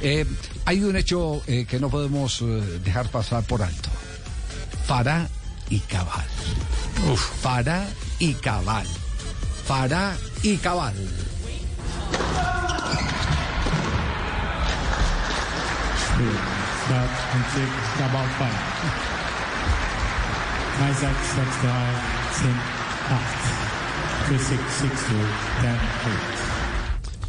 Eh, hay un hecho eh, que no podemos eh, dejar pasar por alto. Farah y Cabal. Uf. Farah y Cabal. Farah y Cabal.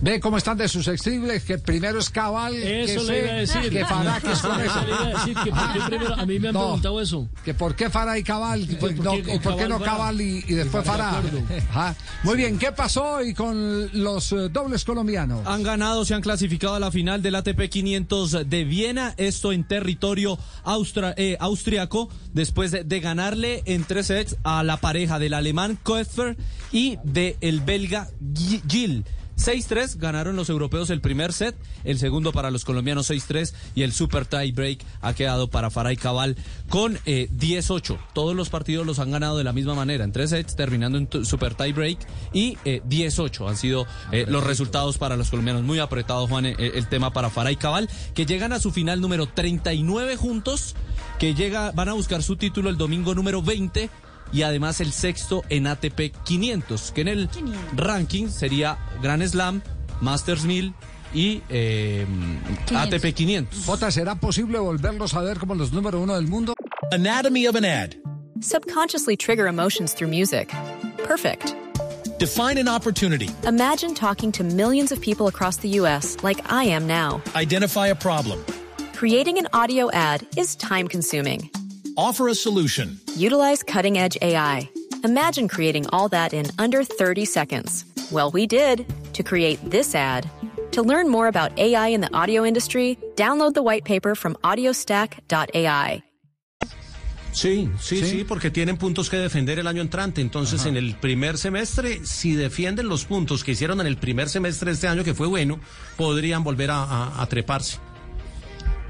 Ve cómo están de susceptibles, que primero es Cabal, Eso que le iba a decir. que Farah, que es con Eso le iba a decir, que por qué primero, a mí me han No. preguntado eso. Que por qué Farah y Cabal, que ¿por no- qué y por qué no Cabal y, y después De Farah. acuerdo. Ajá. Muy bien, ¿qué pasó hoy con los eh, dobles colombianos? Han ganado, se han clasificado a la final del ATP 500 de Viena, esto en territorio austra- eh, austriaco, después de, de ganarle en tres sets a la pareja del alemán Koepfer y del belga Gi- Gil. 6-3 ganaron los europeos el primer set, el segundo para los colombianos 6-3 y el super tie break ha quedado para Faray Cabal con eh, 10-8. Todos los partidos los han ganado de la misma manera, en tres sets, terminando en super tie break y eh, 10-8 han sido eh, los resultados para los colombianos. Muy apretado, Juan, eh, el tema para Faray Cabal, que llegan a su final número 39 juntos, que llega, van a buscar su título el domingo número 20 y además el sexto en ATP 500, que en el ranking sería Grand Slam, Masters 1000 y eh, ATP 500. Jota, ¿será posible volverlos a ver como los número uno del mundo? Anatomy of an ad. Subconsciously trigger emotions through music. Perfect. Define an opportunity. Imagine talking to millions of people across the U.S. like I am now. Identify a problem. Creating an audio ad is time consuming. Offer a solution. Utilize cutting edge AI. Imagine creating all that in under 30 seconds. Well, we did to create this ad. To learn more about AI in the audio industry, download the white paper from audiostack.ai. Sí, sí, ¿Sí? sí, porque tienen puntos que defender el año entrante. Entonces, en el primer semestre, si defienden los puntos que hicieron en el primer semestre de este año, que fue bueno, podrían volver a, a- a treparse.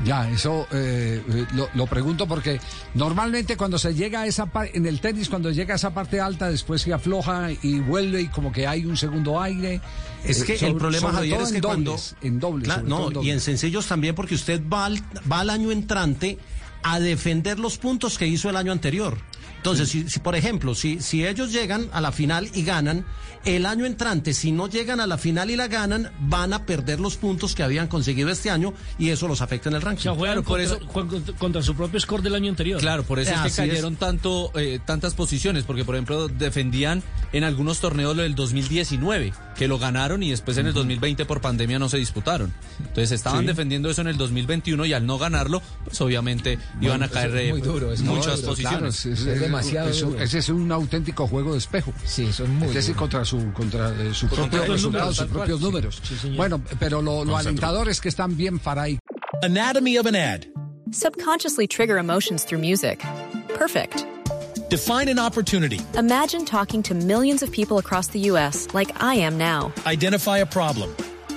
Ya, eso eh, lo, lo pregunto porque normalmente cuando se llega a esa parte, en el tenis, cuando llega a esa parte alta, después se afloja y vuelve y como que hay un segundo aire. Es Eh, que sobre- el problema, Javier, es que en cuando... dobles, En dobles. Claro, no, en y en sencillos también porque usted va al, va al año entrante a defender los puntos que hizo el año anterior. Entonces, si, si, por ejemplo, si, si ellos llegan a la final y ganan, el año entrante, si no llegan a la final y la ganan, van a perder los puntos que habían conseguido este año y eso los afecta en el O ranking. sea, juegan por contra, eso- contra, contra su propio score del año anterior. Claro, por eso es que es. cayeron tanto eh, tantas posiciones, porque por ejemplo defendían en algunos torneos lo del 2019, que lo ganaron y después en el 2020 por pandemia no se disputaron. Entonces estaban Sí. defendiendo eso en el 2021 y al no ganarlo, pues obviamente iban a caer eh, muy duro, es muy muchas duro, posiciones. Claro, es, es- Es demasiado es un- duro. ese es un auténtico juego de espejo. Sí, son muy Es decir, duros. contra su contra eh, su Contra propio resultado, sus propios números. Sí, señor. bueno, pero lo, lo alentador es que están bien Faray. Anatomy of an ad. Subconsciously trigger emotions through music. Perfect. Define an opportunity. Imagine talking to millions of people across the U.S. like I am now. Identify a problem.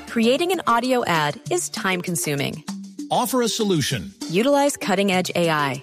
Creating an audio ad is time consuming. Offer a solution. Utilize cutting edge AI.